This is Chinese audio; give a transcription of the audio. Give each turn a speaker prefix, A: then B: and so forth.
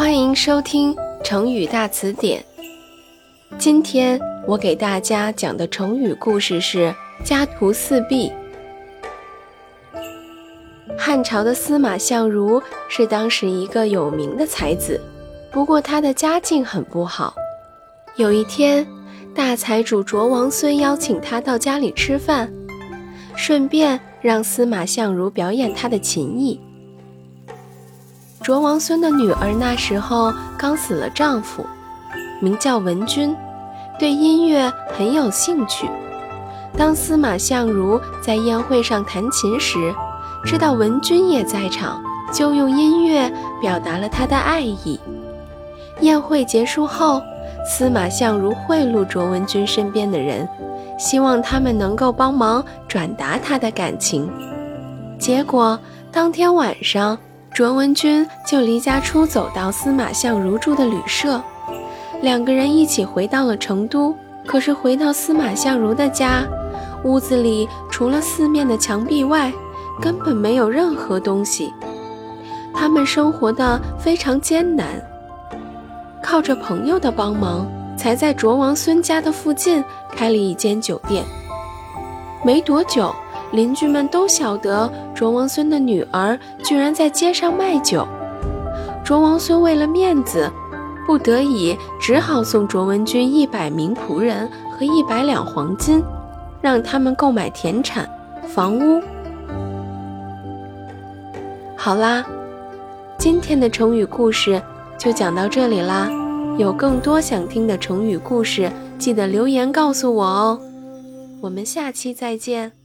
A: 欢迎收听成语大词典。今天我给大家讲的成语故事是“家徒四壁”。汉朝的司马相如是当时一个有名的才子，不过他的家境很不好。有一天，大财主卓王孙邀请他到家里吃饭，顺便让司马相如表演他的琴艺。卓王孙的女儿那时候刚死了丈夫，名叫文君，对音乐很有兴趣。当司马相如在宴会上弹琴时，知道文君也在场，就用音乐表达了他的爱意。宴会结束后，司马相如贿赂卓文君身边的人，希望他们能够帮忙转达他的感情。结果当天晚上。卓文君就离家出走到司马相如住的旅社，两个人一起回到了成都。可是回到司马相如的家，屋子里除了四面的墙壁外，根本没有任何东西。他们生活的非常艰难，靠着朋友的帮忙，才在卓王孙家的附近开了一间酒店。没多久。邻居们都晓得卓王孙的女儿居然在街上卖酒，卓王孙为了面子，不得已只好送卓文君一百名仆人和一百两黄金，让他们购买田产、房屋。好啦，今天的成语故事就讲到这里啦。有更多想听的成语故事，记得留言告诉我哦。我们下期再见。